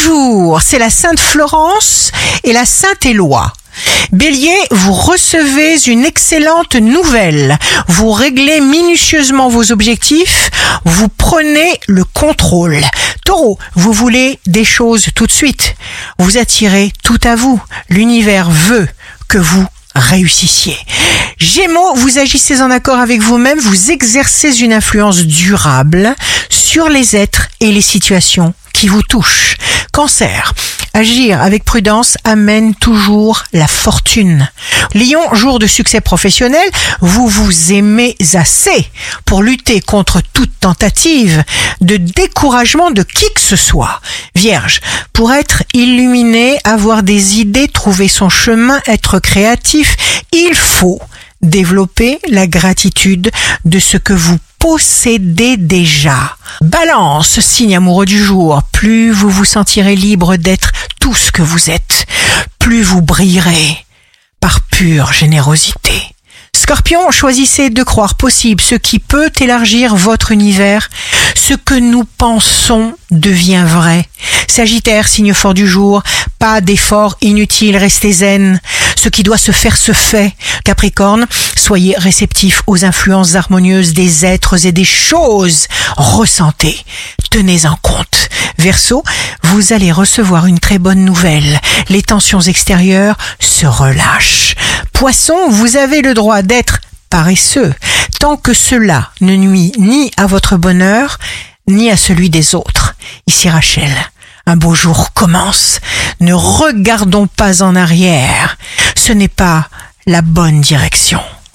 Bonjour, c'est la Sainte Florence et la Sainte Éloi. Bélier, vous recevez une excellente nouvelle. Vous réglez minutieusement vos objectifs. Vous prenez le contrôle. Taureau, vous voulez des choses tout de suite. Vous attirez tout à vous. L'univers veut que vous réussissiez. Gémeaux, vous agissez en accord avec vous-même, vous exercez une influence durable sur les êtres et les situations qui vous touchent. Cancer, agir avec prudence amène toujours la fortune. Lion, jour de succès professionnel, vous vous aimez assez pour lutter contre toute tentative de découragement de qui que ce soit. Vierge, pour être illuminé, avoir des idées, trouver son chemin, être créatif, il faut développer la gratitude de ce que vous possédez déjà. Balance, signe amoureux du jour, plus vous vous sentirez libre d'être tout ce que vous êtes, plus vous brillerez par pure générosité. Scorpion, choisissez de croire possible ce qui peut élargir votre univers. Ce que nous pensons devient vrai. Sagittaire, signe fort du jour, pas d'effort inutile, restez zen. Ce qui doit se faire se fait. Capricorne, soyez réceptif aux influences harmonieuses des êtres et des choses. Ressentez, tenez en compte. Verseau, vous allez recevoir une très bonne nouvelle. Les tensions extérieures se relâchent. Poisson, vous avez le droit d'être paresseux tant que cela ne nuit ni à votre bonheur ni à celui des autres. Ici Rachel, un beau jour commence. Ne regardons pas en arrière. Ce n'est pas la bonne direction.